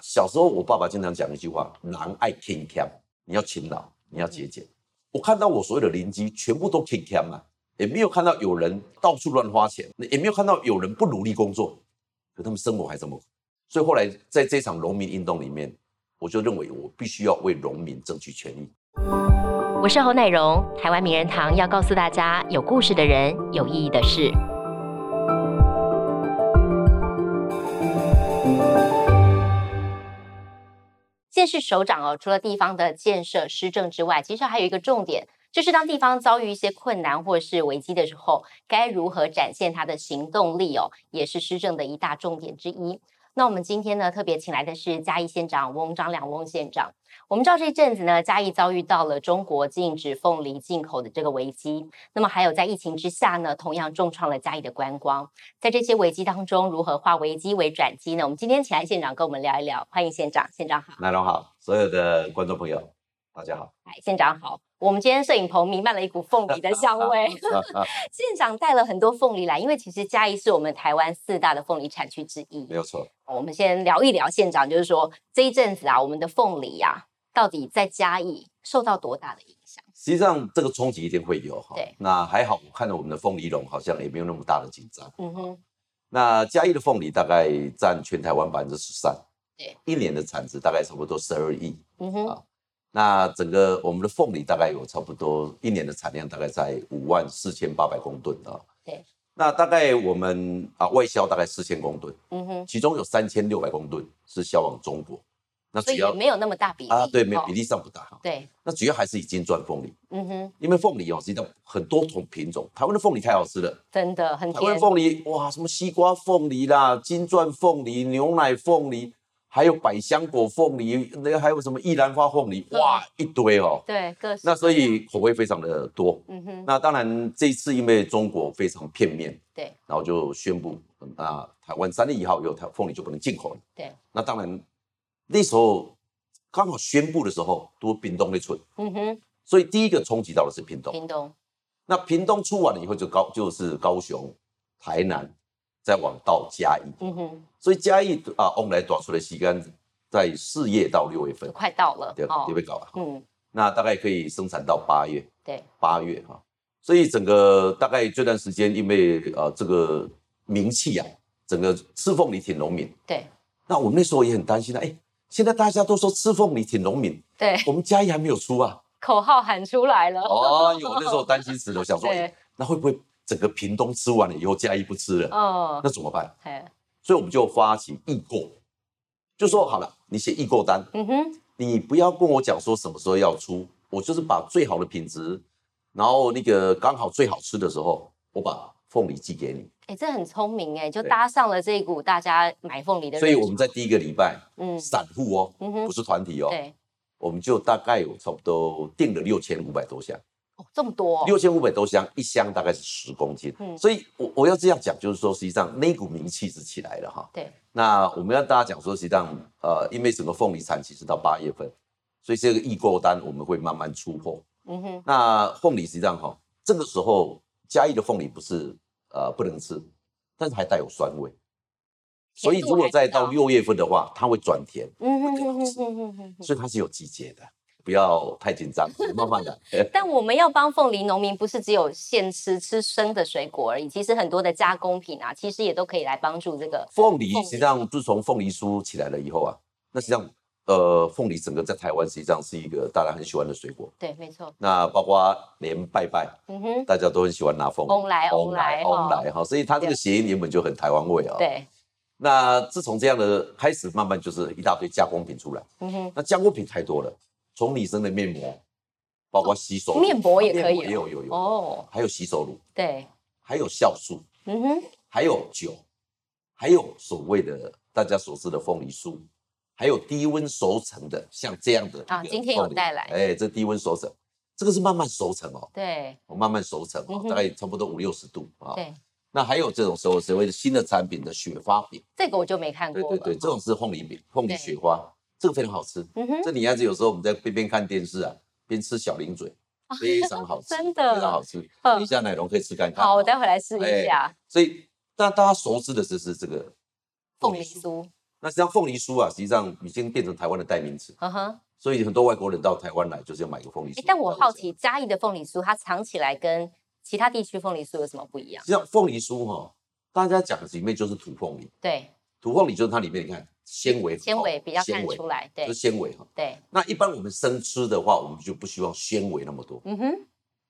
小时候我爸爸经常讲一句话：“男爱勤俭，你要勤劳，你要节俭。”我看到我所有的邻居全部都勤俭啊，也没有看到有人到处乱花钱，也没有看到有人不努力工作，可他们生活还这么苦。所以后来在这场农民运动里面，我就认为我必须要为农民争取权益。我是侯乃荣，台湾名人堂要告诉大家有故事的人，有意义的事。县市首长哦，除了地方的建设施政之外，其实还有一个重点，就是当地方遭遇一些困难或是危机的时候，该如何展现他的行动力哦，也是施政的一大重点之一。那我们今天呢，特别请来的是嘉义县长翁张良翁县长。我们知道这一阵子呢，嘉义遭遇到了中国禁止凤梨进口的这个危机。那么还有在疫情之下呢，同样重创了嘉义的观光。在这些危机当中，如何化危机为转机呢？我们今天请来县长跟我们聊一聊。欢迎县长，县长好。奈龙好，所有的观众朋友，大家好。哎，县长好。我们今天摄影棚弥漫了一股凤梨的香味，县长带了很多凤梨来，因为其实嘉义是我们台湾四大的凤梨产区之一。没有错。我们先聊一聊县长，就是说这一阵子啊，我们的凤梨呀，到底在嘉义受到多大的影响？实际上这个冲击一定会有哈。对。那还好，我看到我们的凤梨农好像也没有那么大的紧张。嗯哼。那嘉义的凤梨大概占全台湾百分之十三。对。一年的产值大概差不多十二亿。嗯哼。那整个我们的凤梨大概有差不多一年的产量大概在五万四千八百公吨啊。对。那大概我们啊外销大概四千公吨，嗯哼，其中有三千六百公吨是销往中国。那主要没有那么大比例啊，对，没有比例上不大哈。对。那主要还是以金钻凤梨。嗯哼。因为凤梨哦，实际上很多种品种，台湾的凤梨太好吃了。真的很。台湾凤梨哇，什么西瓜凤梨啦，金钻凤梨，牛奶凤梨。还有百香果凤梨，那个还有什么玉兰花凤梨，哇，一堆哦。对，各那所以口味非常的多。嗯哼。那当然这一次因为中国非常片面，对，然后就宣布，那台湾三月一号以后，台凤梨就不能进口了。对。那当然那时候刚好宣布的时候，都屏东那村。嗯哼。所以第一个冲击到的是屏东。屏东。那屏东出完了以后，就高就是高雄、台南。再往到嘉义，嗯哼，所以嘉义啊，往来短出的时间在四月到六月份，快到了，对，就会搞了，嗯，那大概可以生产到八月，对，八月哈，所以整个大概这段时间，因为呃这个名气啊，整个吃凤梨挺农民，对，那我们那时候也很担心啊，哎，现在大家都说吃凤梨挺农民，对，我们嘉义还没有出啊，口号喊出来了，哦，有那时候担心死了，想说，那会不会？整个屏东吃完了以后，嘉义不吃了，哦，那怎么办？所以我们就发起预购，就说好了，你写预购单，嗯哼，你不要跟我讲说什么时候要出，我就是把最好的品质，然后那个刚好最好吃的时候，我把凤梨寄给你。哎，这很聪明哎，就搭上了这一股大家买凤梨的。所以我们在第一个礼拜，嗯，散户哦，嗯哼，不是团体哦，对，我们就大概有差不多订了六千五百多箱。这么多，六千五百多箱，一箱大概是十公斤。嗯，所以，我我要这样讲，就是说，实际上那股名气是起来了哈。对。那我们要大家讲说，实际上，呃，因为整个凤梨产期是到八月份，所以这个预购单我们会慢慢出货。嗯哼。那凤梨实际上哈，这个时候嘉义的凤梨不是呃不能吃，但是还带有酸味，所以如果再到六月份的话，它会转甜。嗯哼哼哼哼哼。所以它是有季节的。不要太紧张，慢慢的。但我们要帮凤梨农民，不是只有现吃吃生的水果而已，其实很多的加工品啊，其实也都可以来帮助这个凤梨。实际上，自从凤梨酥起来了以后啊，那实际上，呃，凤梨整个在台湾实际上是一个大家很喜欢的水果。对，没错。那包括连拜拜，嗯哼，大家都很喜欢拿凤梨。翁来，翁来，翁来，哈，所以它这个谐音原本就很台湾味啊。对。那自从这样的开始，慢慢就是一大堆加工品出来。嗯哼。那加工品太多了。从女生的面膜，包括洗手面膜也可以，也有有有。哦，还有洗手乳，对，还有酵素，嗯哼，还有酒，还有所谓的大家所知的凤梨酥，还有低温熟成的，像这样的啊，今天有带来，哎，这低温熟成，这个是慢慢熟成哦，对，我慢慢熟成哦，大概差不多五六十度啊，对，那还有这种所所谓的新的产品的雪花饼，这个我就没看过，对对对，这种是凤梨饼，凤梨雪花。这个非常好吃，这女孩子有时候我们在边边看电视啊，边吃小零嘴，非常好吃，真的非常好吃。等一下奶龙可以吃看看。好，我待会来试一下。所以，但大家熟知的就是这个凤梨酥，那实际上凤梨酥啊，实际上已经变成台湾的代名词。嗯哼。所以很多外国人到台湾来就是要买个凤梨酥。但我好奇嘉义的凤梨酥，它藏起来跟其他地区凤梨酥有什么不一样？实际上凤梨酥哈，大家讲的里面就是土凤梨。对。土凤梨就是它里面你看纤维，纤维比较看出来，对，就是纤维哈。对。那一般我们生吃的话，我们就不希望纤维那么多。嗯哼。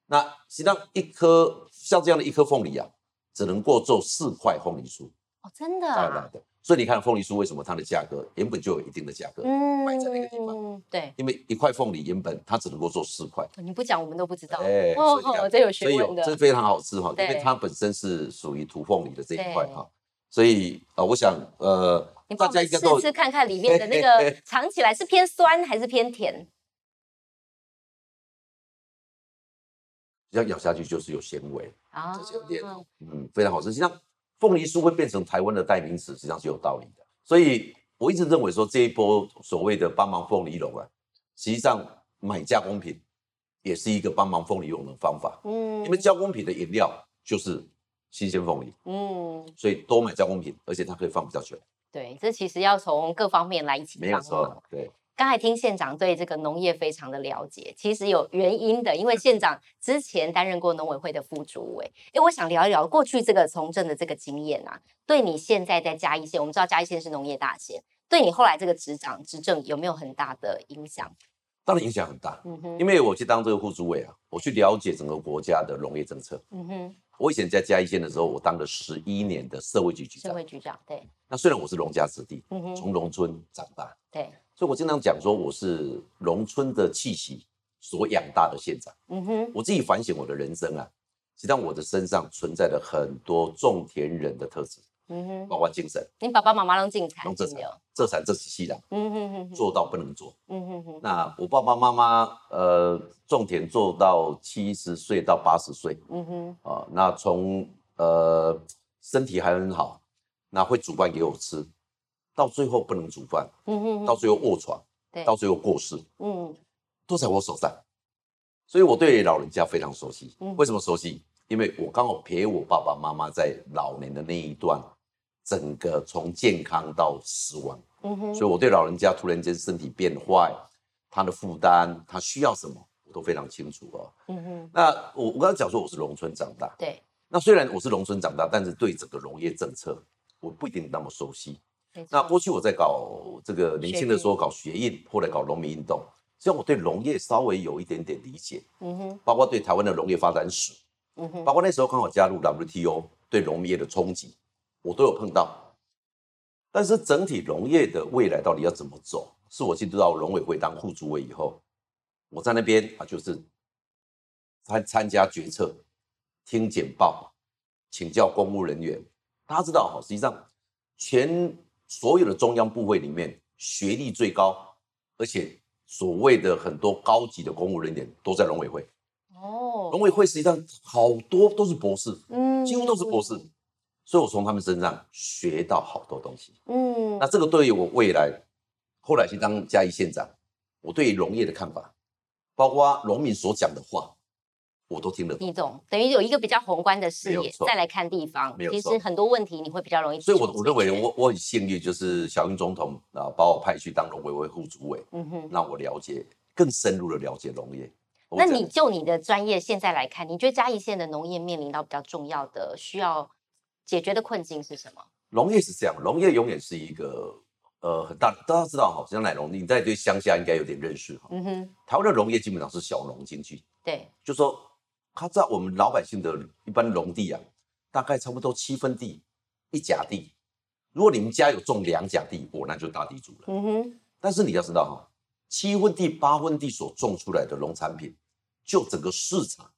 那实际上一颗像这样的一颗凤梨啊，只能够做四块凤梨酥。哦，真的。啊？对对。所以你看凤梨酥为什么它的价格原本就有一定的价格，嗯，摆在那个地方。对，因为一块凤梨原本它只能够做四块。你不讲我们都不知道。哎，哦，这有学问的。这非常好吃哈，因为它本身是属于土凤梨的这一块哈。所以呃，我想呃，大家试吃看看里面的那个 尝起来是偏酸还是偏甜？要咬下去就是有纤维啊，这是有点嗯非常好吃，实际上。凤梨酥会变成台湾的代名词，实际上是有道理的。所以我一直认为说，这一波所谓的帮忙凤梨龙啊，实际上买加工品也是一个帮忙凤梨龙的方法。嗯，因为加工品的饮料就是新鲜凤梨。嗯，所以多买加工品，而且它可以放比较久。对，这其实要从各方面来一起。没有错，对。刚才听县长对这个农业非常的了解，其实有原因的，因为县长之前担任过农委会的副主委。哎，我想聊一聊过去这个从政的这个经验啊，对你现在在嘉义县，我们知道嘉义县是农业大县，对你后来这个执掌执政有没有很大的影响？当然影响很大，嗯哼，因为我去当这个副主委啊，我去了解整个国家的农业政策，嗯哼。我以前在嘉义县的时候，我当了十一年的社会局局长。社会局长，对。那虽然我是农家子弟，从农村长大，对。所以我经常讲说，我是农村的气息所养大的县长。嗯哼。我自己反省我的人生啊，实际上我的身上存在了很多种田人的特质。嗯哼，包括精神。你爸爸妈妈都进产，这产，这产这是西的。嗯哼哼，做到不能做。嗯哼哼。那我爸爸妈妈呃种田做到七十岁到八十岁。嗯哼。啊，那从呃身体还很好，那会煮饭给我吃，到最后不能煮饭。嗯哼。到最后卧床，对，到最后过世。嗯。都在我手上，所以我对老人家非常熟悉。为什么熟悉？因为我刚好陪我爸爸妈妈在老年的那一段。整个从健康到死亡，嗯哼，所以我对老人家突然间身体变坏，他的负担，他需要什么，我都非常清楚哦。嗯哼，那我我刚才讲说我是农村长大，对，那虽然我是农村长大，但是对整个农业政策我不一定那么熟悉。那过去我在搞这个年轻的时候搞学运，后来搞农民运动，所以我对农业稍微有一点点理解，嗯哼，包括对台湾的农业发展史，嗯哼，包括那时候刚好加入 WTO，对农业的冲击。我都有碰到，但是整体农业的未来到底要怎么走？是我进入到农委会当副主委以后，我在那边啊，就是参参加决策、听简报、请教公务人员。大家知道哈，实际上全所有的中央部会里面，学历最高，而且所谓的很多高级的公务人员都在农委会。哦，农委会实际上好多都是博士，嗯，几乎都是博士。所以我从他们身上学到好多东西。嗯，那这个对于我未来后来去当嘉义县长，我对于农业的看法，包括农民所讲的话，我都听得懂。你懂，等于有一个比较宏观的视野，再来看地方。其实很多问题你会比较容易。所以，我我认为我我很幸运，就是小英总统啊，把我派去当农委会副主委，嗯哼，让我了解更深入的了解农业。那你就你的专业现在来看，你觉得嘉义县的农业面临到比较重要的需要？解决的困境是什么？农业是这样，农业永远是一个呃很大，大家知道哈，像奶农，你在对乡下应该有点认识哈。嗯哼，台湾的农业基本上是小农经济，对，就说他在我们老百姓的一般农地啊，大概差不多七分地一甲地，如果你们家有种两甲地，我那就大地主了。嗯哼，但是你要知道哈，七分地八分地所种出来的农产品，就整个市场。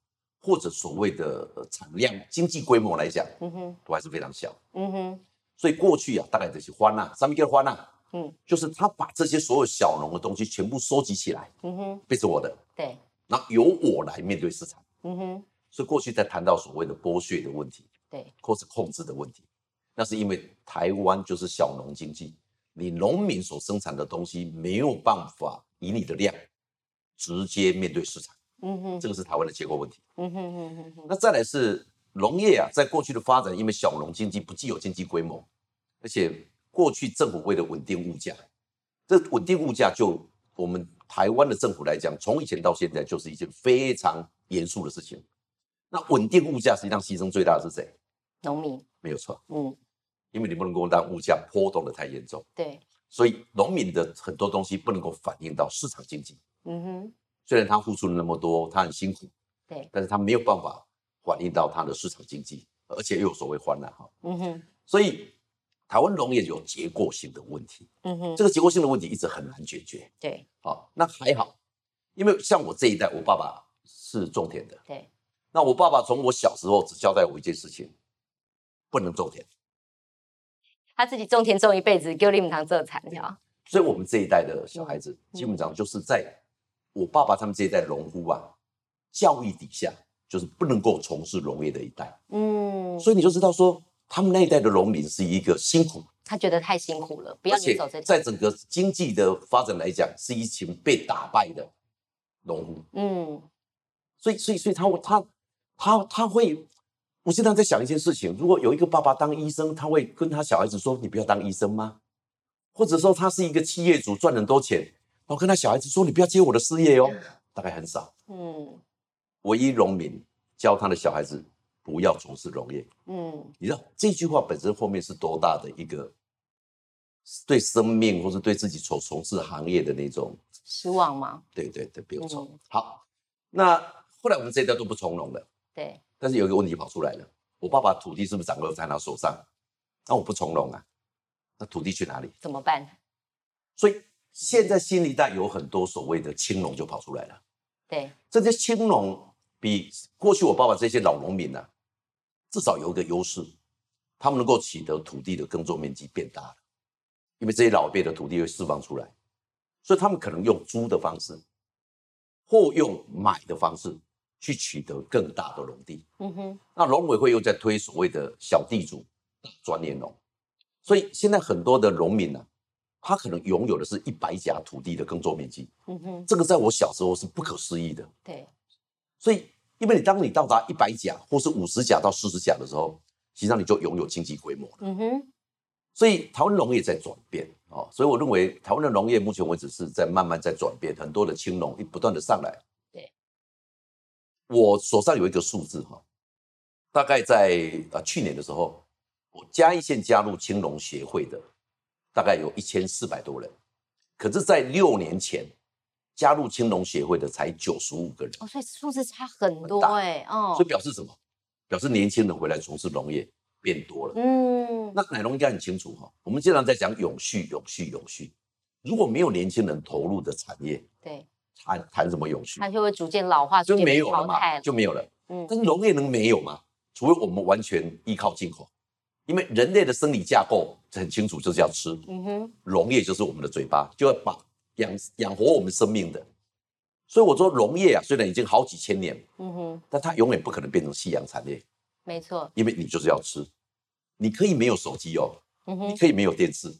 或者所谓的产量、经济规模来讲，嗯哼，都还是非常小，嗯哼。所以过去啊，大概这些花纳，上面叫花纳，嗯，就是他把这些所有小农的东西全部收集起来，嗯哼，变成我的，对。那由我来面对市场，嗯哼。所以过去在谈到所谓的剥削的问题，对，或是控制的问题，那是因为台湾就是小农经济，你农民所生产的东西没有办法以你的量直接面对市场。嗯哼，这个是台湾的结构问题。嗯哼哼哼哼。那再来是农业啊，在过去的发展，因为小农经济不具有经济规模，而且过去政府为了稳定物价，这稳定物价就我们台湾的政府来讲，从以前到现在就是一件非常严肃的事情。那稳定物价实际上牺牲最大的是谁？农民。没有错。嗯，因为你不能够让物价波动的太严重。对。所以农民的很多东西不能够反映到市场经济。嗯哼。虽然他付出了那么多，他很辛苦。对。但是他没有办法反映到他的市场经济，而且又有所谓欢难哈。嗯哼。所以。台湾农业有结构性的问题，嗯哼，这个结构性的问题一直很难解决。对，好，那还好，因为像我这一代，我爸爸是种田的，对，那我爸爸从我小时候只交代我一件事情，不能种田。他自己种田种一辈子，给你们堂做产条。所以，我们这一代的小孩子，基本上就是在我爸爸他们这一代农夫啊教育底下，就是不能够从事农业的一代。嗯，所以你就知道说。他们那一代的农民是一个辛苦，他觉得太辛苦了，不要走这在整个经济的发展来讲，是一群被打败的农户。嗯，所以，所以，所以他，他，他，他会，我经常在想一件事情：如果有一个爸爸当医生，他会跟他小孩子说：“你不要当医生吗？”或者说他是一个企业主，赚很多钱，然后跟他小孩子说：“你不要接我的事业哦。”大概很少。嗯，唯一农民教他的小孩子。不要从事农业。嗯，你知道这句话本身后面是多大的一个对生命或是对自己所从事行业的那种失望吗？对对对，不用错。好，那后来我们这一代都不从农了。对。但是有一个问题跑出来了，我爸爸土地是不是掌握在他手上？那我不从农啊，那土地去哪里？怎么办？所以现在新一代有很多所谓的青农就跑出来了。对。这些青农比过去我爸爸这些老农民呢？至少有一个优势，他们能够取得土地的耕作面积变大了，因为这些老辈的土地会释放出来，所以他们可能用租的方式，或用买的方式去取得更大的农地。嗯哼，那农委会又在推所谓的小地主、专业农，所以现在很多的农民呢，他可能拥有的是一百甲土地的耕作面积。嗯哼，这个在我小时候是不可思议的。对，所以。因为你当你到达一百甲或是五十甲到四十甲的时候，实际上你就拥有经济规模了。嗯哼，所以台湾农业在转变哦，所以我认为台湾的农业目前为止是在慢慢在转变，很多的青农不断的上来。对，我手上有一个数字哈，大概在啊去年的时候，我嘉义县加入青农协会的大概有一千四百多人，可是，在六年前。加入青农协会的才九十五个人，哦，所以数字差很多哎，哦，所以表示什么？表示年轻人回来从事农业变多了。嗯，那奶农应该很清楚哈。我们经常在讲永续、永续、永续。如果没有年轻人投入的产业，对，谈谈什么永续？它就会逐渐老化，就没有了嘛，就没有了。嗯，但是农业能没有吗？除非我们完全依靠进口，因为人类的生理架构很清楚，就是要吃。嗯哼，农业就是我们的嘴巴，就要把。养养活我们生命的，所以我说农业啊，虽然已经好几千年，嗯哼，但它永远不可能变成夕阳产业。没错，因为你就是要吃，你可以没有手机哦，嗯哼，你可以没有电视，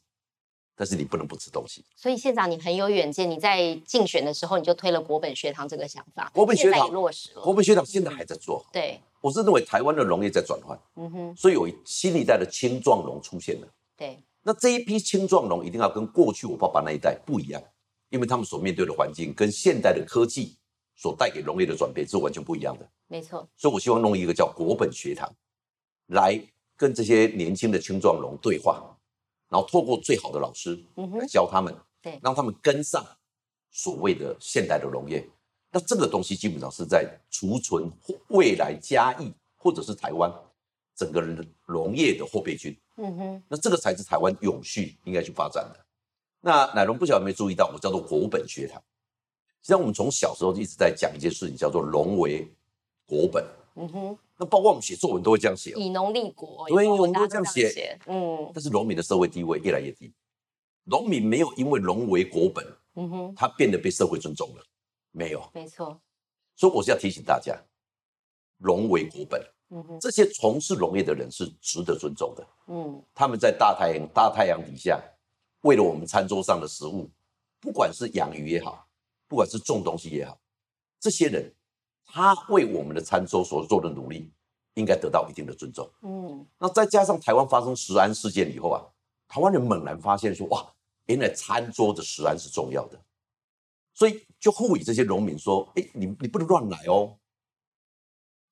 但是你不能不吃东西。所以县长你很有远见，你在竞选的时候你就推了国本学堂这个想法，国本学堂落实了，国本学堂现在还在做。对，我是认为台湾的农业在转换，嗯哼，所以有新一代的青壮农出现了。对，那这一批青壮农一定要跟过去我爸爸那一代不一样。因为他们所面对的环境跟现代的科技所带给农业的转变是完全不一样的。没错，所以我希望弄一个叫国本学堂，来跟这些年轻的青壮农对话，然后透过最好的老师来教他们，对，让他们跟上所谓的现代的农业。那这个东西基本上是在储存未来嘉义或者是台湾整个农业的后备军。嗯哼，那这个才是台湾永续应该去发展的。那奶龙不晓得有没有注意到，我叫做国本学堂。实际上，我们从小时候就一直在讲一件事情，叫做农为国本。嗯哼。那包括我们写作文都会这样写，以农立国。对，我们都这样写。嗯。但是农民的社会地位越来越低，农民没有因为农为国本，嗯哼，他变得被社会尊重了，没有。没错。所以我是要提醒大家，农为国本。嗯哼。这些从事农业的人是值得尊重的。嗯。他们在大太阳大太阳底下。为了我们餐桌上的食物，不管是养鱼也好，不管是种东西也好，这些人他为我们的餐桌所做的努力，应该得到一定的尊重。嗯，那再加上台湾发生食安事件以后啊，台湾人猛然发现说，哇，原来餐桌的食安是重要的，所以就呼吁这些农民说，哎，你你不能乱来哦，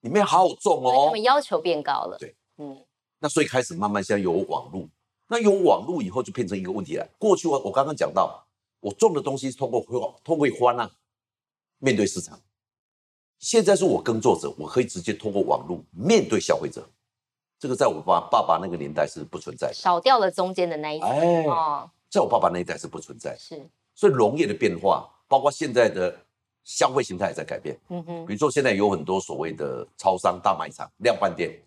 你们要好好种哦。他们要求变高了。对，嗯，那所以开始慢慢现在有网络，那有网络以后就变成一个问题了。过去我我刚刚讲到，我种的东西是通过通过花呢面对市场，现在是我耕作者，我可以直接通过网络面对消费者。这个在我爸爸爸那个年代是不存在的，少掉了中间的那一层。哎，在我爸爸那一代是不存在。是，所以农业的变化，包括现在的消费形态也在改变。嗯哼，比如说现在有很多所谓的超商、大卖场、量贩店，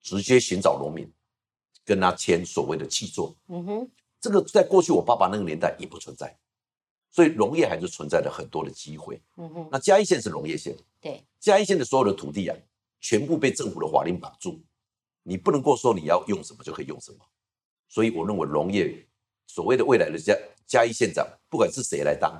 直接寻找农民，跟他签所谓的契作。嗯哼，这个在过去我爸爸那个年代也不存在，所以农业还是存在了很多的机会。嗯哼，那嘉义县是农业县，对，嘉义县的所有的土地啊，全部被政府的法令绑住。你不能够说你要用什么就可以用什么，所以我认为农业所谓的未来的嘉嘉义县长，不管是谁来当，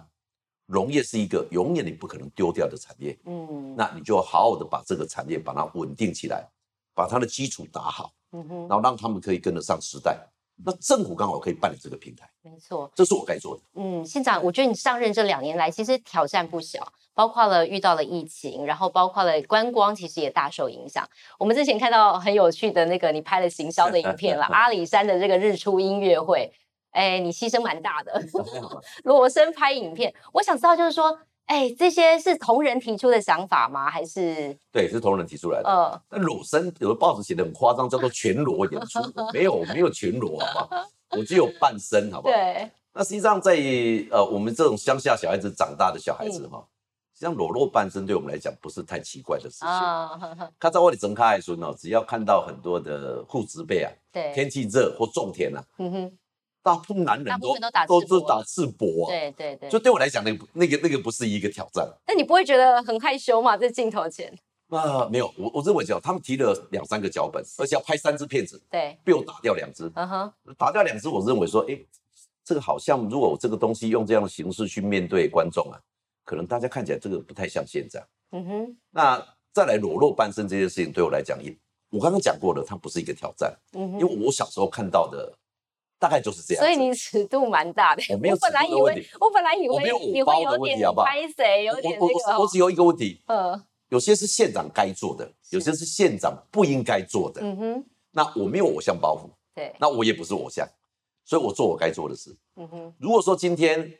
农业是一个永远你不可能丢掉的产业。嗯，那你就好好的把这个产业把它稳定起来，把它的基础打好，嗯哼，然后让他们可以跟得上时代。那政府刚好可以办理这个平台，没错，这是我该做的。嗯，县长，我觉得你上任这两年来，其实挑战不小，包括了遇到了疫情，然后包括了观光，其实也大受影响。我们之前看到很有趣的那个你拍的行销的影片了，阿里山的这个日出音乐会，哎，你牺牲蛮大的，裸身拍影片。我想知道，就是说。哎，这些是同仁提出的想法吗？还是对，是同仁提出来的。嗯，那裸身有的报纸写的很夸张，叫做全裸 演出，没有没有全裸，好不好？我只有半身，好不好？对。那实际上在呃我们这种乡下小孩子长大的小孩子哈，实际上裸露半身对我们来讲不是太奇怪的事情。啊，看在我的睁开爱说呢，只要看到很多的护植被啊，对，天气热或种田啊，嗯哼。大部分男人都都是打赤膊，对对对，就对我来讲，那个那个那个不是一个挑战。那你不会觉得很害羞吗？在镜头前？啊，没有，我我认为叫他们提了两三个脚本，而且要拍三支片子，对，被我打掉两支，嗯哼，打掉两支，我认为说，哎，这个好像如果我这个东西用这样的形式去面对观众啊，可能大家看起来这个不太像现在，嗯哼。那再来裸露半身这件事情，对我来讲也，我刚刚讲过了，它不是一个挑战，嗯哼，因为我小时候看到的。大概就是这样，所以你尺度蛮大的。我 没有尺度的问题，我本来以为你会有点拍谁，有点那个。我我只有一个问题，嗯，有些是县长该做的，有些是县长不应该做的。嗯哼，那我没有偶像包袱，对，那我也不是偶像，所以我做我该做的事。嗯哼，如果说今天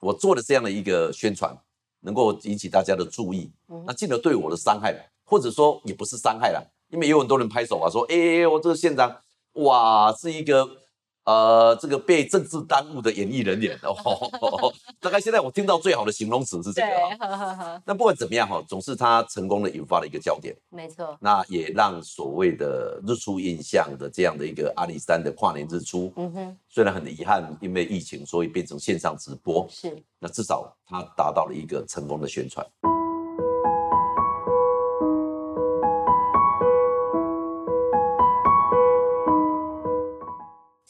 我做了这样的一个宣传能够引起大家的注意，那进而对我的伤害，或者说也不是伤害了，因为有很多人拍手啊，说，哎，我这个县长，哇，是一个。呃，这个被政治耽误的演艺人员哦，大概现在我听到最好的形容词是这个。那不管怎么样哈，总是他成功的引发了一个焦点。没错。那也让所谓的日出印象的这样的一个阿里山的跨年日出，嗯哼，虽然很遗憾，因为疫情，所以变成线上直播。是。那至少他达到了一个成功的宣传。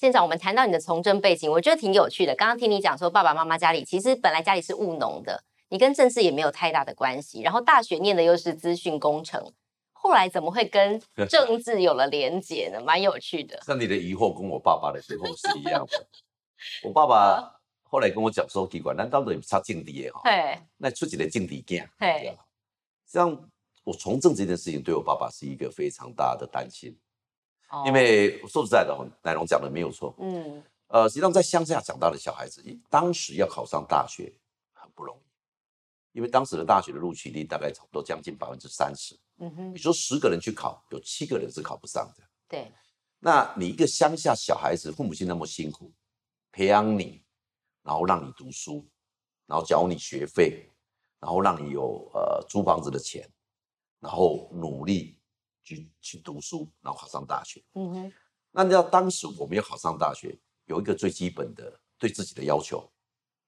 县长，我们谈到你的从政背景，我觉得挺有趣的。刚刚听你讲说，爸爸妈妈家里其实本来家里是务农的，你跟政治也没有太大的关系。然后大学念的又是资讯工程，后来怎么会跟 政治有了连结呢？蛮有趣的。那你的疑惑跟我爸爸的时候是一样的。我爸爸后来跟我讲说，奇怪，难道都差政敌的哈？对。那出几个政敌囝？对。像我从政这件事情，对我爸爸是一个非常大的担心。因为说实在的，奶龙讲的没有错。嗯，呃，实际上在乡下长大的小孩子，当时要考上大学很不容易，因为当时的大学的录取率大概差不多将近百分之三十。嗯哼，你说十个人去考，有七个人是考不上的。对，那你一个乡下小孩子，父母亲那么辛苦培养你，然后让你读书，然后缴你学费，然后让你有呃租房子的钱，然后努力。去去读书，然后考上大学。嗯哼，那你知道当时我没有考上大学，有一个最基本的对自己的要求，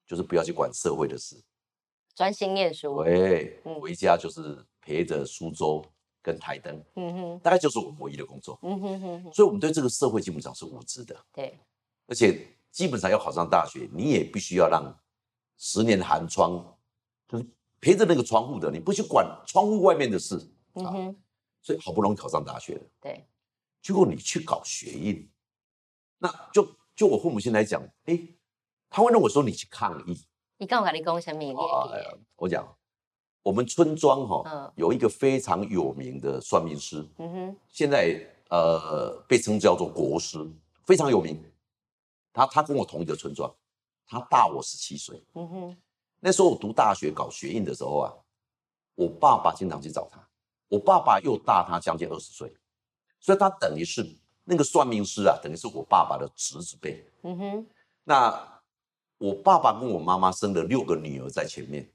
就是不要去管社会的事，专心念书。对，回家就是陪着苏州跟台灯。嗯哼，大概就是我唯一的工作。嗯哼哼，所以我们对这个社会基本上是无知的。对，而且基本上要考上大学，你也必须要让十年寒窗，就是陪着那个窗户的，你不去管窗户外面的事。嗯哼。所以好不容易考上大学了，对，结果你去搞学印，那就就我父母亲来讲，哎，他会认为说你去抗议。你刚我跟你讲什么？我讲，我们村庄哈有一个非常有名的算命师，嗯哼，现在呃被称叫做国师，非常有名。他他跟我同一个村庄，他大我十七岁，嗯哼。那时候我读大学搞学印的时候啊，我爸爸经常去找他，我爸爸又大他将近二十岁，所以他等于是那个算命师啊，等于是我爸爸的侄子辈，嗯哼。那。我爸爸跟我妈妈生了六个女儿在前面，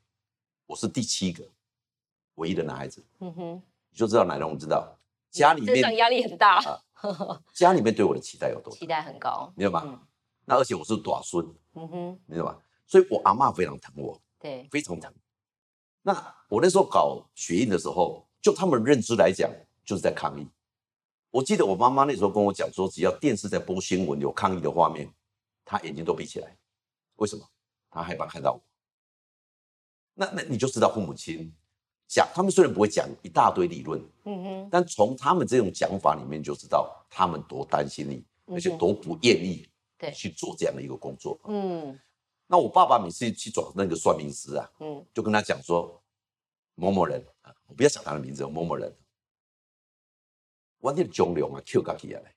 我是第七个，唯一的男孩子。嗯哼，你就知道奶奶，我知道家里面压力很大，家里面对我的期待有多期待很高，明白吗？那而且我是短孙，嗯哼，明白吗？所以我阿妈非常疼我，对，非常疼。那我那时候搞血印的时候，就他们认知来讲，就是在抗议。我记得我妈妈那时候跟我讲说，只要电视在播新闻有抗议的画面，她眼睛都闭起来。为什么她害怕看到我？那那你就知道父母亲讲，他们虽然不会讲一大堆理论，嗯哼，但从他们这种讲法里面就知道他们多担心你，而且多不愿意对去做这样的一个工作。嗯，那我爸爸每次去找那个算命师啊，嗯，就跟他讲说某某人啊，我不要讲他的名字，某某人，我那中流啊，Q 家起来。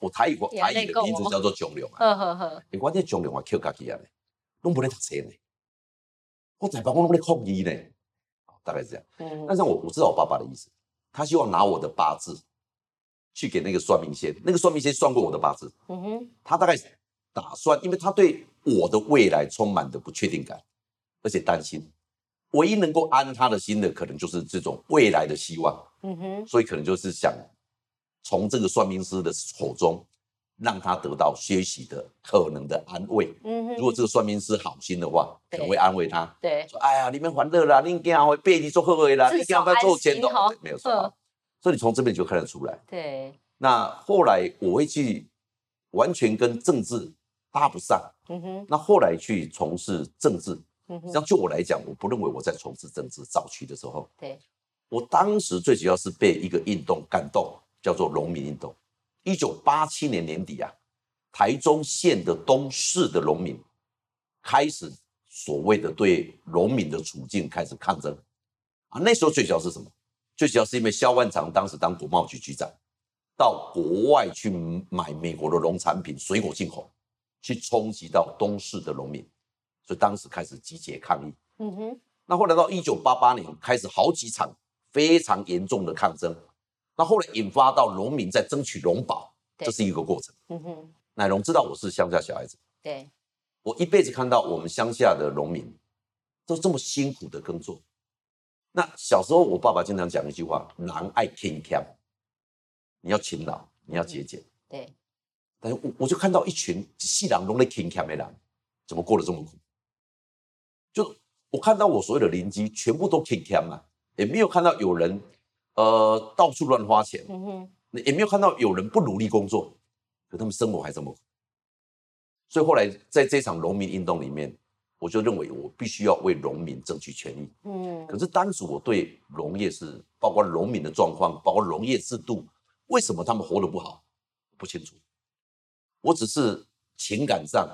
我台语台语的名字叫做中龙啊，你关键中龙啊，Q 家己啊嘞，拢不能读册呢。我在办公室抗议呢，大概是这样。嗯，但是我我知道我爸爸的意思，他希望拿我的八字去给那个算命先，那个算命先算过我的八字。嗯哼，他大概打算，因为他对我的未来充满的不确定感，而且担心，唯一能够安他的心的，可能就是这种未来的希望。嗯哼，所以可能就是想。从这个算命师的口中，让他得到些许的可能的安慰。嗯哼，如果这个算命师好心的话，可能会安慰他。对，说哎呀，你们欢乐啦，你家会背你做后悔啦，你家不要做钱的，没有错。所以你从这边就看得出来。对。那后来我会去完全跟政治搭不上。嗯哼。那后来去从事政治，嗯哼。像就我来讲，我不认为我在从事政治早期的时候。对。我当时最主要是被一个运动感动。叫做农民运动。一九八七年年底啊，台中县的东市的农民开始所谓的对农民的处境开始抗争啊。那时候最主要是什么？最主要是因为萧万长当时当国贸局局长，到国外去买美国的农产品、水果进口，去冲击到东市的农民，所以当时开始集结抗议。嗯哼。那后来到一九八八年，开始好几场非常严重的抗争。那后来引发到农民在争取农保，这是一个过程。嗯哼，乃龙知道我是乡下小孩子，对，我一辈子看到我们乡下的农民都这么辛苦的耕作。那小时候我爸爸经常讲一句话：“男爱勤俭，你要勤劳，你要节俭。”对。但是我我就看到一群细狼农的勤俭的人，怎么过得这么苦？就我看到我所有的邻居全部都勤俭嘛，也没有看到有人。呃，到处乱花钱，也没有看到有人不努力工作，可他们生活还这么苦。所以后来在这场农民运动里面，我就认为我必须要为农民争取权益。嗯，可是当时我对农业是包括农民的状况，包括农业制度，为什么他们活得不好，不清楚。我只是情感上，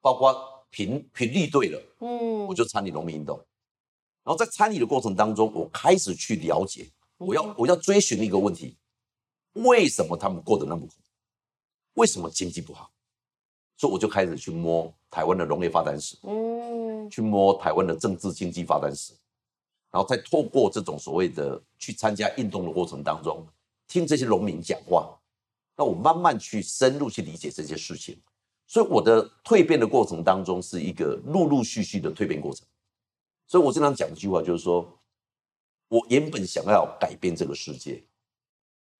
包括频频率对了，嗯，我就参与农民运动。然后在参与的过程当中，我开始去了解。我要我要追寻一个问题：为什么他们过得那么苦？为什么经济不好？所以我就开始去摸台湾的农业发展史，嗯，去摸台湾的政治经济发展史，然后再透过这种所谓的去参加运动的过程当中，听这些农民讲话，那我慢慢去深入去理解这些事情。所以我的蜕变的过程当中是一个陆陆续续的蜕变过程。所以我经常讲一句话，就是说。我原本想要改变这个世界，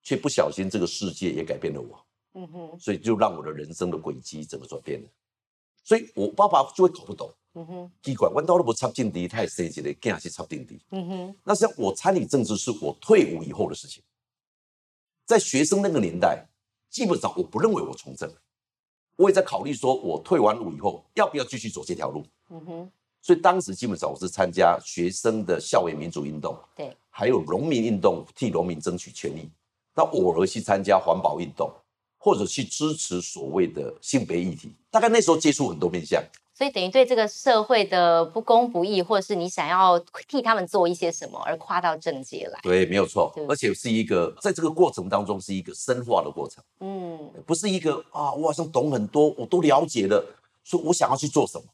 却不小心这个世界也改变了我。嗯哼，所以就让我的人生的轨迹整个转变了。所以我爸爸就会搞不懂。嗯哼，奇怪，我到都不插进敌，他也生起来更是插进敌。嗯哼，那像我参与政治是我退伍以后的事情，在学生那个年代，基本上我不认为我从政，我也在考虑说，我退完伍以后要不要继续走这条路。嗯哼。所以当时基本上我是参加学生的校园民主运动，对，还有农民运动，替农民争取权利。那偶尔去参加环保运动，或者去支持所谓的性别议题。大概那时候接触很多面向。所以等于对这个社会的不公不义，或者是你想要替他们做一些什么，而跨到政界来。对，没有错，而且是一个在这个过程当中是一个深化的过程。嗯，不是一个啊，我好像懂很多，我都了解了，说我想要去做什么。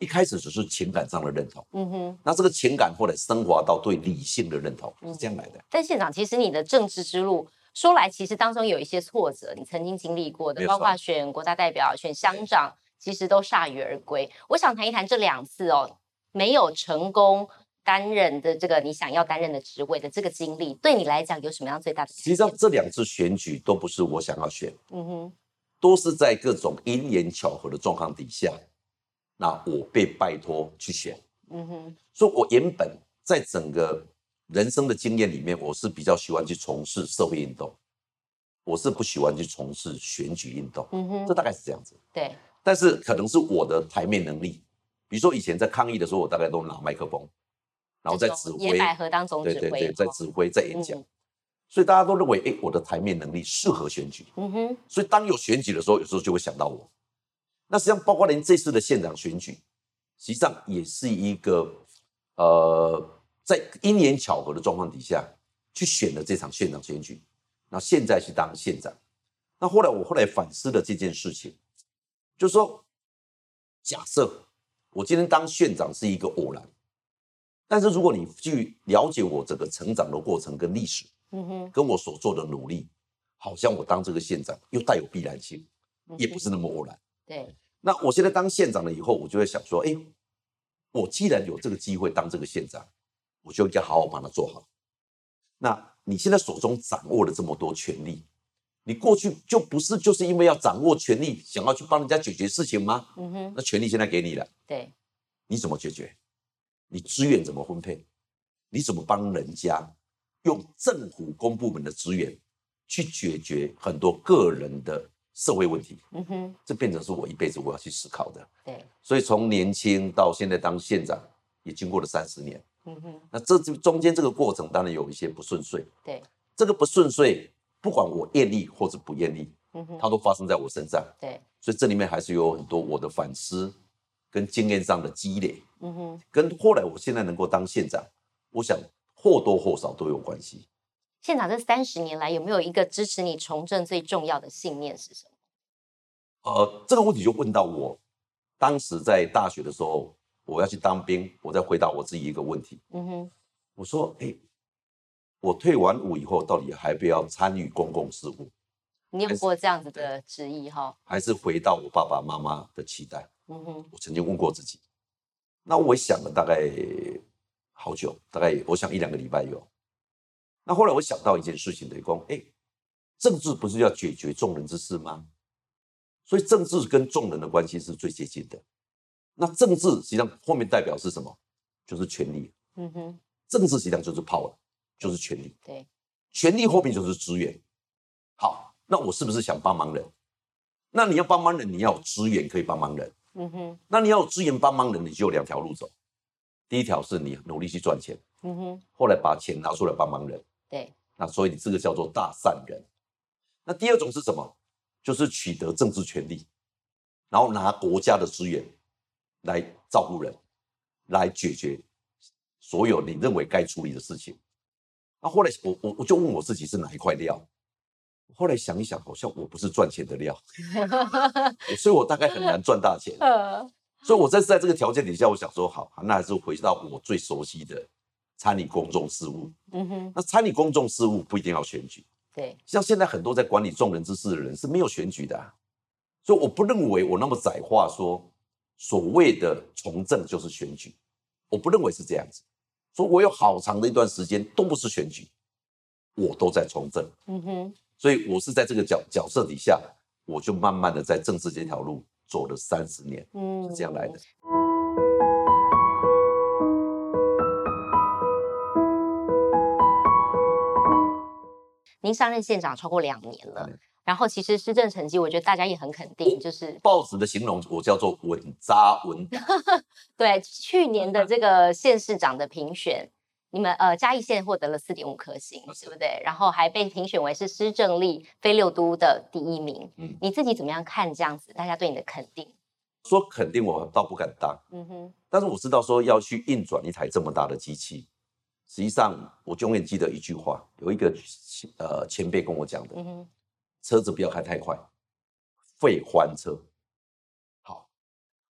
一开始只是情感上的认同，嗯哼，那这个情感后来升华到对理性的认同，是这样来的。但县长，其实你的政治之路说来，其实当中有一些挫折，你曾经经历过的，包括选国家代表、选乡长。其实都铩羽而归。我想谈一谈这两次哦，没有成功担任的这个你想要担任的职位的这个经历，对你来讲有什么样最大的？实际上这两次选举都不是我想要选，嗯哼，都是在各种因缘巧合的状况底下，那我被拜托去选，嗯哼。所以我原本在整个人生的经验里面，我是比较喜欢去从事社会运动，我是不喜欢去从事选举运动，嗯哼，这大概是这样子，对。但是可能是我的台面能力，比如说以前在抗议的时候，我大概都拿麦克风，然后在指挥，野百合当总指挥，对对对，在指挥在演讲，所以大家都认为，哎，我的台面能力适合选举。嗯哼，所以当有选举的时候，有时候就会想到我。那实际上，包括连这次的县长选举，实际上也是一个呃，在因缘巧合的状况底下去选了这场县长选举，那现在去当县长。那后来我后来反思了这件事情。就是说，假设我今天当县长是一个偶然，但是如果你去了解我整个成长的过程跟历史，嗯哼，跟我所做的努力，好像我当这个县长又带有必然性，也不是那么偶然。对。那我现在当县长了以后，我就会想说，哎，我既然有这个机会当这个县长，我就应该好好把它做好。那你现在手中掌握了这么多权利。你过去就不是就是因为要掌握权力，想要去帮人家解决事情吗？嗯哼，那权力现在给你了，对，你怎么解决？你资源怎么分配？你怎么帮人家用政府公部门的资源去解决很多个人的社会问题？嗯哼，这变成是我一辈子我要去思考的。对，所以从年轻到现在当县长，也经过了三十年。嗯哼，那这中间这个过程当然有一些不顺遂。对，这个不顺遂。不管我愿意或者不愿意，嗯哼，它都发生在我身上。对，所以这里面还是有很多我的反思跟经验上的积累，嗯哼，跟后来我现在能够当县长，我想或多或少都有关系。县长这三十年来有没有一个支持你从政最重要的信念是什么？呃，这个问题就问到我当时在大学的时候，我要去当兵，我在回答我自己一个问题，嗯哼，我说，哎。我退完伍以后，到底还不要参与公共事务？你有过这样子的质疑哈？还是回到我爸爸妈妈的期待？嗯哼，我曾经问过自己。那我想了大概好久，大概我想一两个礼拜有。那后来我想到一件事情，等于说，哎，政治不是要解决众人之事吗？所以政治跟众人的关系是最接近的。那政治实际上后面代表是什么？就是权力。嗯哼，政治实际上就是 power。就是权力，对，权力后面就是资源。好，那我是不是想帮忙人？那你要帮忙人，你要有资源可以帮忙人。嗯哼，那你要有资源帮忙人，你就有两条路走。第一条是你努力去赚钱，嗯哼，后来把钱拿出来帮忙人。对，那所以你这个叫做大善人。那第二种是什么？就是取得政治权利，然后拿国家的资源来照顾人，来解决所有你认为该处理的事情。那后来我我我就问我自己是哪一块料，后来想一想，好像我不是赚钱的料，所以我大概很难赚大钱。所以我在在这个条件底下，我想说好，那还是回到我最熟悉的参与公众事务。嗯哼，那参与公众事务不一定要选举。对，像现在很多在管理众人之事的人是没有选举的，所以我不认为我那么窄化说所谓的从政就是选举，我不认为是这样子。说我有好长的一段时间都不是选举，我都在从政。嗯哼，所以我是在这个角角色底下，我就慢慢的在政治这条路走了三十年，嗯，是这样来的。您上任县长超过两年了。然后其实施政成绩，我觉得大家也很肯定，就是报纸的形容我叫做稳扎稳打。对，去年的 这个县市长的评选，你们呃嘉义县获得了四点五颗星，对不对？然后还被评选为是施政力非六都的第一名。嗯，你自己怎么样看这样子？大家对你的肯定？说肯定我倒不敢当。嗯哼。但是我知道说要去运转一台这么大的机器，实际上我永远记得一句话，有一个呃前辈跟我讲的，嗯哼，车子不要开太快，会翻车。好，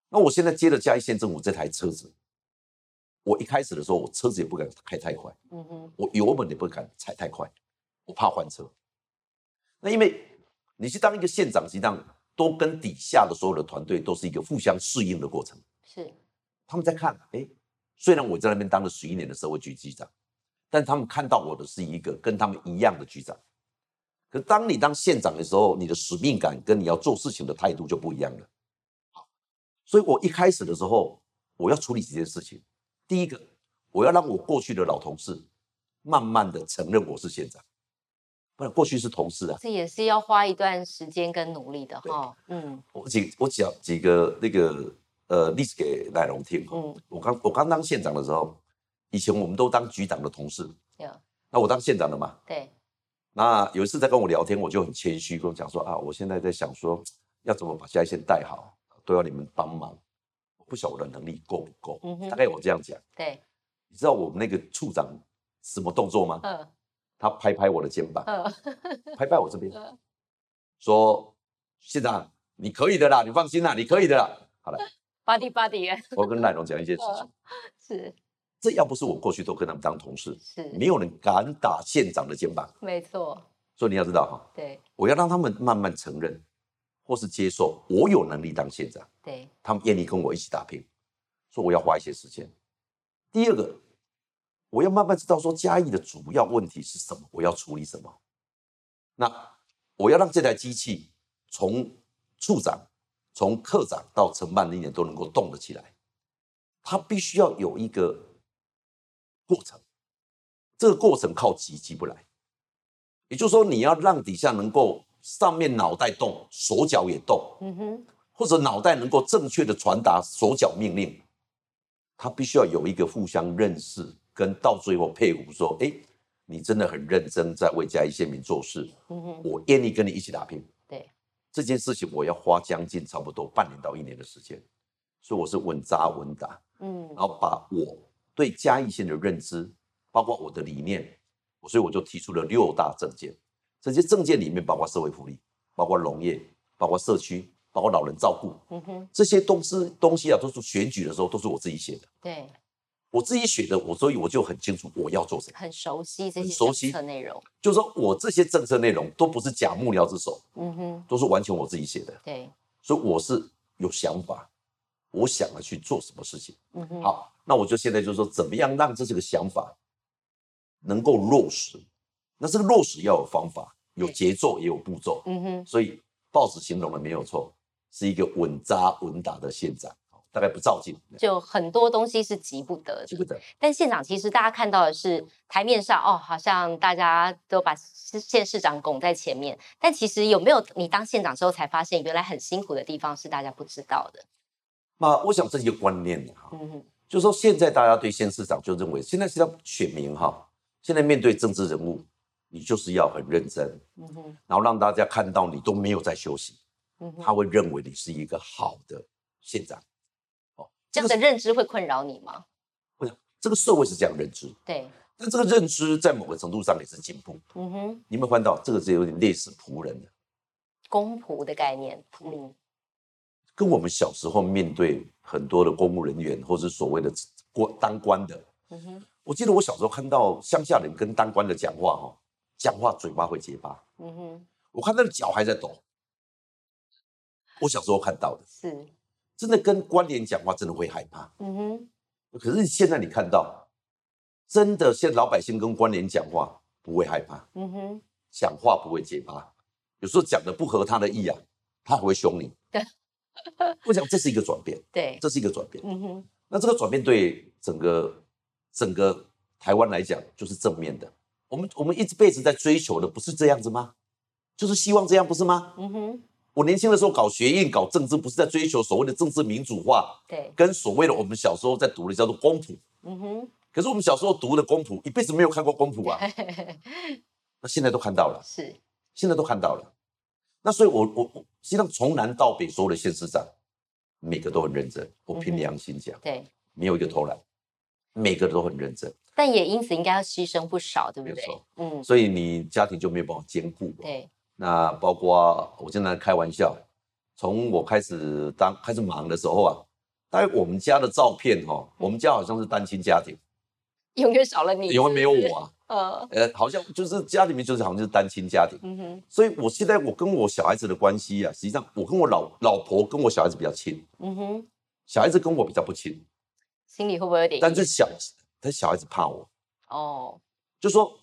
那我现在接了嘉义县政府这台车子。我一开始的时候，我车子也不敢开太快，嗯哼，我油门也不敢踩太快，我怕换车。那因为你去当一个县长，实际上都跟底下的所有的团队都是一个互相适应的过程。是，他们在看，哎，虽然我在那边当了十一年的社会局局长，但他们看到我的是一个跟他们一样的局长。可当你当县长的时候，你的使命感跟你要做事情的态度就不一样了。好，所以我一开始的时候，我要处理几件事情。第一个，我要让我过去的老同事慢慢的承认我是县长，不然过去是同事啊。这也是要花一段时间跟努力的哈。嗯，我几我讲几个那个呃例子给赖龙听。嗯，我刚我刚当县长的时候，以前我们都当局长的同事。有。那我当县长了嘛。对。那有一次在跟我聊天，我就很谦虚跟我讲说啊，我现在在想说 要怎么把下一线带好，都要你们帮忙。不晓得我的能力够不够，大概我这样讲。对，你知道我们那个处长什么动作吗？嗯，他拍拍我的肩膀，拍拍我这边，说：“县长，你可以的啦，你放心啦，你可以的啦。”好了，body body。我跟赖龙讲一件事情，是，这要不是我过去都跟他们当同事，是，没有人敢打县长的肩膀。没错。所以你要知道哈，对，我要让他们慢慢承认。或是接受我有能力当县长，对他们愿意跟我一起打拼，说我要花一些时间。第二个，我要慢慢知道说嘉义的主要问题是什么，我要处理什么。那我要让这台机器从处长、从科长到承办人员都能够动得起来，它必须要有一个过程，这个过程靠急急不来。也就是说，你要让底下能够。上面脑袋动，手脚也动，嗯哼，或者脑袋能够正确的传达手脚命令，他必须要有一个互相认识，跟到最后佩服，说，哎，你真的很认真在为嘉义县民做事，嗯哼，我愿意跟你一起打拼，对，这件事情我要花将近差不多半年到一年的时间，所以我是稳扎稳打，嗯，然后把我对嘉义县的认知，包括我的理念，所以我就提出了六大政见。这些证件里面包括社会福利，包括农业，包括社区，包括老人照顾。嗯哼，这些东西东西啊，都是选举的时候都是我自己写的。对，我自己写的，我所以我就很清楚我要做什么，很熟悉这些政策内容。就是说我这些政策内容都不是假幕僚之手，嗯哼，都是完全我自己写的。对，所以我是有想法，我想了去做什么事情。嗯哼，好，那我就现在就是说，怎么样让这个想法能够落实。那这个落实要有方法，有节奏，也有步骤。嗯哼，所以报纸形容的没有错，是一个稳扎稳打的县长，大概不照进。就很多东西是急不得，急不得。但县长其实大家看到的是台面上哦，好像大家都把县市长拱在前面，但其实有没有你当县长之后才发现，原来很辛苦的地方是大家不知道的。那我想这是一个观念哈，嗯哼，就是说现在大家对县市长就认为现在是要选民哈，现在面对政治人物。你就是要很认真，嗯哼，然后让大家看到你都没有在休息，嗯哼，他会认为你是一个好的县长，哦，这样的认知会困扰你吗？会，这个社会是这样认知，对，但这个认知在某个程度上也是进步，嗯哼，你有没有看到这个是有点类似仆人的，公仆的概念，嗯，跟我们小时候面对很多的公务人员或者所谓的官当官的，我记得我小时候看到乡下人跟当官的讲话，哈。讲话嘴巴会结巴，嗯哼，我看他的脚还在抖。我小时候看到的是，真的跟官员讲话真的会害怕，嗯哼。可是现在你看到，真的现在老百姓跟官员讲话不会害怕，嗯哼，讲话不会结巴，有时候讲的不合他的意啊，他还会凶你。对，我讲这是一个转变，对，这是一个转变，嗯哼。那这个转变对整个整个台湾来讲就是正面的。我们我们一辈子在追求的不是这样子吗？就是希望这样不是吗？嗯哼。我年轻的时候搞学运、搞政治，不是在追求所谓的政治民主化？对。跟所谓的我们小时候在读的叫做公仆。嗯哼。可是我们小时候读的公谱，一辈子没有看过公谱啊。那现在都看到了，是现在都看到了。那所以，我我我，实际上从南到北，所有的县市长，每个都很认真。我凭良心讲，对，没有一个偷懒，每个都很认真。但也因此应该要牺牲不少，对不对？嗯。所以你家庭就没有办法兼顾。对。那包括我经常开玩笑，从我开始当开始忙的时候啊，大概我们家的照片哈，我们家好像是单亲家庭，永远少了你，永远没有我啊。呃，呃，好像就是家里面就是好像就是单亲家庭，嗯哼，所以我现在我跟我小孩子的关系啊，实际上我跟我老老婆跟我小孩子比较亲，嗯哼，小孩子跟我比较不亲，心里会不会有点？但是小，他小孩子怕我，哦，就说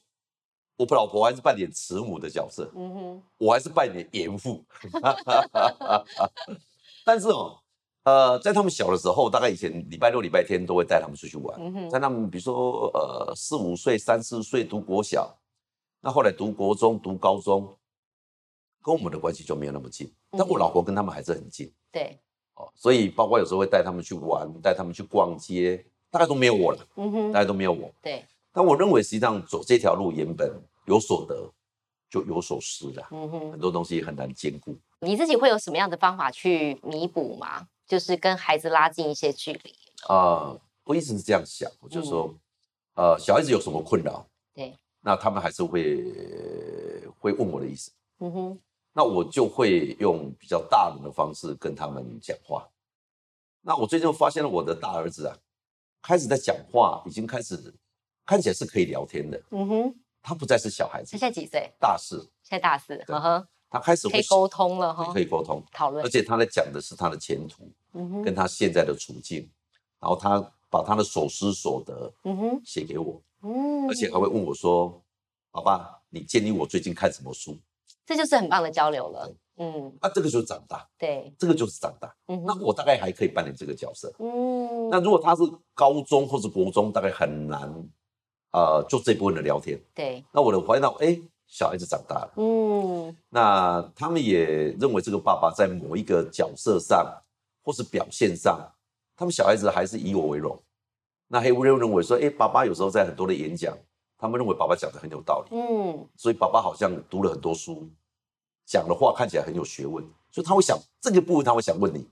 我老婆还是扮演慈母的角色，嗯哼，我还是扮演严父，但是哦。呃，在他们小的时候，大概以前礼拜六、礼拜天都会带他们出去玩。在他们比如说呃四五岁、三四岁读国小，那后来读国中、读高中，跟我们的关系就没有那么近。但我老婆跟他们还是很近。对。哦，所以包括有时候会带他们去玩，带他们去逛街，大概都没有我了。嗯哼，大概都没有我。对。但我认为实际上走这条路，原本有所得就有所失的。嗯哼，很多东西很难兼顾。你自己会有什么样的方法去弥补吗？就是跟孩子拉近一些距离啊！我一直是这样想，我就说，呃，小孩子有什么困扰，对，那他们还是会会问我的意思，嗯哼，那我就会用比较大人的方式跟他们讲话。那我最近发现了我的大儿子啊，开始在讲话，已经开始看起来是可以聊天的，嗯哼，他不再是小孩子，他现在几岁？大四，现在大四，嗯哼。他开始可以沟通了哈，可以沟通。讨论，而且他在讲的是他的前途，嗯哼，跟他现在的处境，然后他把他的所思所得，嗯哼，写给我，嗯，而且还会问我说：“爸爸，你建议我最近看什么书？”这就是很棒的交流了，嗯，那这个就是长大，对，这个就是长大，嗯，那我大概还可以扮演这个角色，嗯，那如果他是高中或者国中，大概很难，呃，做这部分的聊天，对，那我的怀疑到，哎。小孩子长大了，嗯，那他们也认为这个爸爸在某一个角色上或是表现上，他们小孩子还是以我为荣。那黑乌又认为说，哎，爸爸有时候在很多的演讲，他们认为爸爸讲的很有道理，嗯，所以爸爸好像读了很多书，讲的话看起来很有学问，所以他会想这个部分，他会想问你，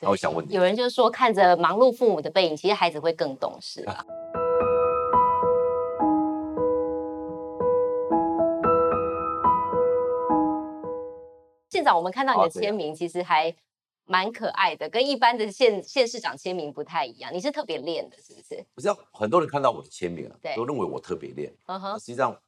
他会想问你。有人就是说，看着忙碌父母的背影，其实孩子会更懂事啊。长，我们看到你的签名，其实还蛮可爱的，跟一般的县县市长签名不太一样。你是特别练的，是不是？不是，很多人看到我的签名啊，都认为我特别练。嗯哼，实际上，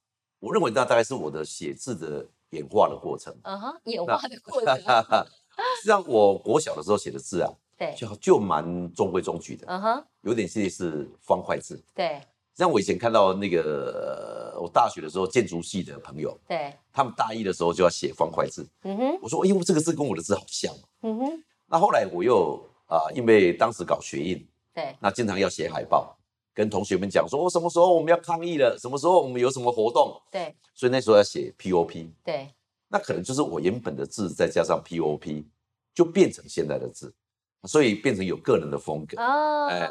我认为那大概是我的写字的演化的过程。嗯哼，演化的过程。实际上，我国小的时候写的字啊，对，就就蛮中规中矩的。嗯哼，有点似是方块字。对。像我以前看到那个，我大学的时候建筑系的朋友，对，他们大一的时候就要写方块字。嗯哼，我说，哎呦，这个字跟我的字好像。嗯哼，那后来我又啊，因为当时搞学印，对，那经常要写海报，跟同学们讲说，我什么时候我们要抗议了，什么时候我们有什么活动，对，所以那时候要写 POP，对，那可能就是我原本的字再加上 POP，就变成现在的字，所以变成有个人的风格。哦，哎。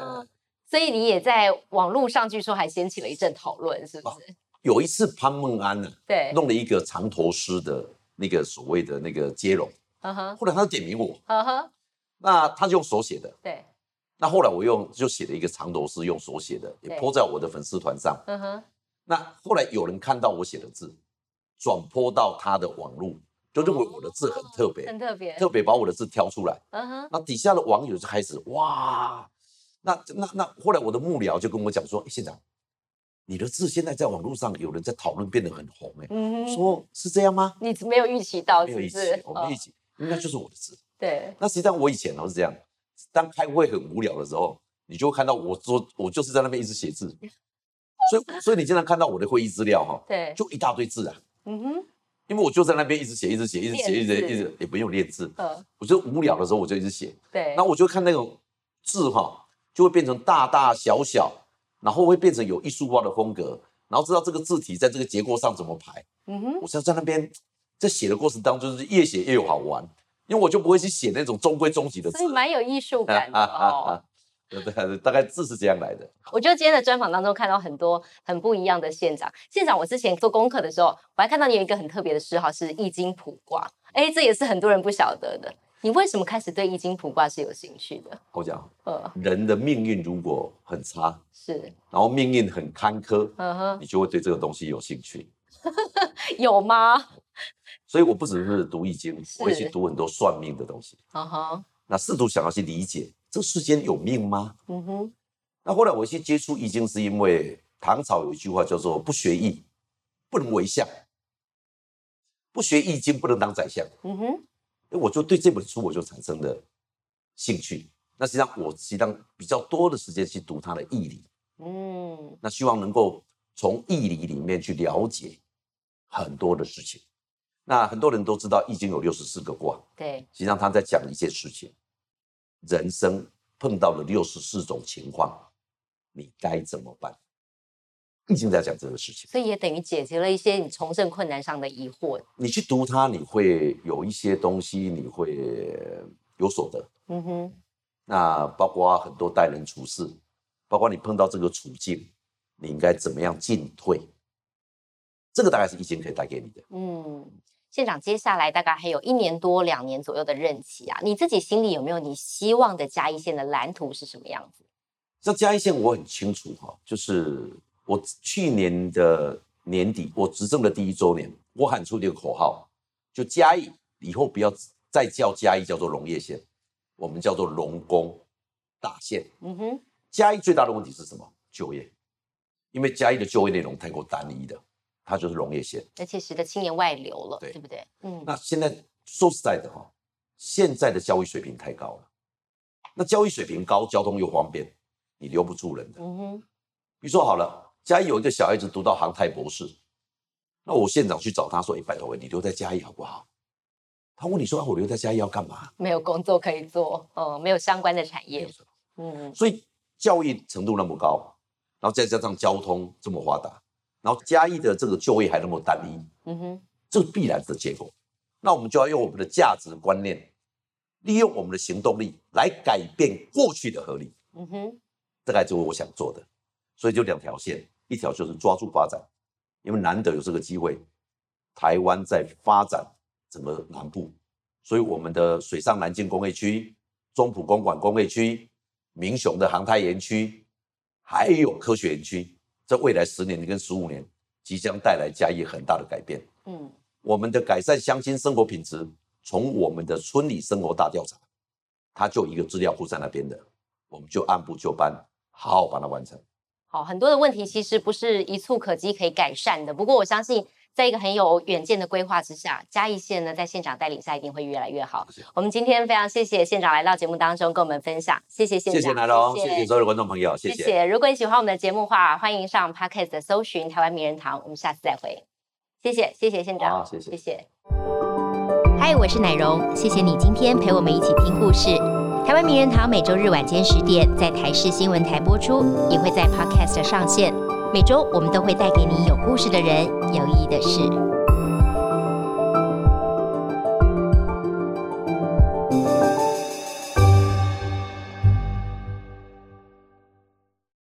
所以你也在网络上，据说还掀起了一阵讨论，是不是？有一次潘孟安呢，对，弄了一个长头诗的那个所谓的那个接龙，嗯哼，后来他就点名我，嗯哼，那他就用手写的，对，那后来我用就写了一个长头诗，用手写的，也泼在我的粉丝团上，嗯哼，那后来有人看到我写的字，转泼到他的网络，就认为我的字很特别，很特别，特别把我的字挑出来，嗯哼，那底下的网友就开始哇。那那那后来我的幕僚就跟我讲说，县长，你的字现在在网络上有人在讨论，变得很红哎，说是这样吗？你没有预期到，没有预期，我没预期，应该就是我的字。对。那实际上我以前都是这样，当开会很无聊的时候，你就会看到我说我就是在那边一直写字，所以所以你经常看到我的会议资料哈，对，就一大堆字啊，嗯哼，因为我就在那边一直写，一直写，一直写，一直一直也不用练字，嗯，我就无聊的时候我就一直写，对，那我就看那种字哈。就会变成大大小小，然后会变成有艺术化的风格，然后知道这个字体在这个结构上怎么排。嗯哼，我是在那边在写的过程当中，就是越写越有好玩，因为我就不会去写那种中规中矩的字，所以蛮有艺术感的哦。对对，大概字是这样来的。我就今天的专访当中看到很多很不一样的县长。县长，我之前做功课的时候，我还看到你有一个很特别的嗜好是易经卜卦。哎，这也是很多人不晓得的。你为什么开始对易经卜卦是有兴趣的？我讲，呃，人的命运如果很差，是，然后命运很坎坷，嗯哼，你就会对这个东西有兴趣。有吗？所以我不只是读易经，我会去读很多算命的东西。嗯哼，那试图想要去理解这世间有命吗？嗯哼。那后来我去接触易经，是因为唐朝有一句话叫做“不学易，不能为相”。不学易经不能当宰相。嗯哼，我就对这本书我就产生了兴趣。那实际上我实际上比较多的时间去读它的义理。嗯，那希望能够从义理里面去了解很多的事情。那很多人都知道易经有六十四个卦。对，实际上他在讲一件事情：人生碰到了六十四种情况，你该怎么办？已经在讲这个事情，所以也等于解决了一些你从政困难上的疑惑。你去读它，你会有一些东西，你会有所得。嗯哼，那包括很多待人处事，包括你碰到这个处境，你应该怎么样进退？这个大概是易经可以带给你的。嗯，县长接下来大概还有一年多、两年左右的任期啊，你自己心里有没有你希望的嘉义县的蓝图是什么样子？这嘉义县我很清楚哈，就是。我去年的年底，我执政的第一周年，我喊出一个口号，就嘉义以后不要再叫嘉义叫做农业县，我们叫做农工大县。嗯哼，嘉义最大的问题是什么？就业，因为嘉义的就业内容太过单一的，它就是农业县，而且使得青年外流了，对不对？嗯，那现在说实在的哈，现在的教育水平太高了，那教育水平高，交通又方便，你留不住人的。嗯哼，比如说好了。嘉义有一个小孩子读到航太博士，那我县长去找他说：“哎，拜托你留在嘉义好不好？”他问你说：“我留在嘉义要干嘛？”没有工作可以做，哦，没有相关的产业。嗯，所以教育程度那么高，然后再加上交通这么发达，然后嘉义的这个就业还那么单一，嗯哼，这是必然的结果。那我们就要用我们的价值观念，利用我们的行动力来改变过去的合理。嗯哼，大概就是我想做的。所以就两条线，一条就是抓住发展，因为难得有这个机会，台湾在发展整个南部，所以我们的水上南京工业区、中埔公馆工业区、民雄的航太园区，还有科学园区，在未来十年跟十五年，即将带来嘉义很大的改变。嗯，我们的改善乡亲生活品质，从我们的村里生活大调查，它就一个资料库在那边的，我们就按部就班，好好把它完成。好，很多的问题其实不是一蹴可及可以改善的。不过我相信，在一个很有远见的规划之下，嘉义县呢，在县长带领下，一定会越来越好。我们今天非常谢谢县长来到节目当中跟我们分享，谢谢县长，谢谢南龙，谢谢所有的观众朋友，谢谢。如果你喜欢我们的节目话，欢迎上 Podcast 搜寻台湾名人堂，我们下次再会。谢谢，谢谢县长，谢谢，谢谢。嗨，我是奶荣，谢谢你今天陪我们一起听故事。台湾名人堂每周日晚间十点在台视新闻台播出，也会在 Podcast 上线。每周我们都会带给你有故事的人，有意义的事。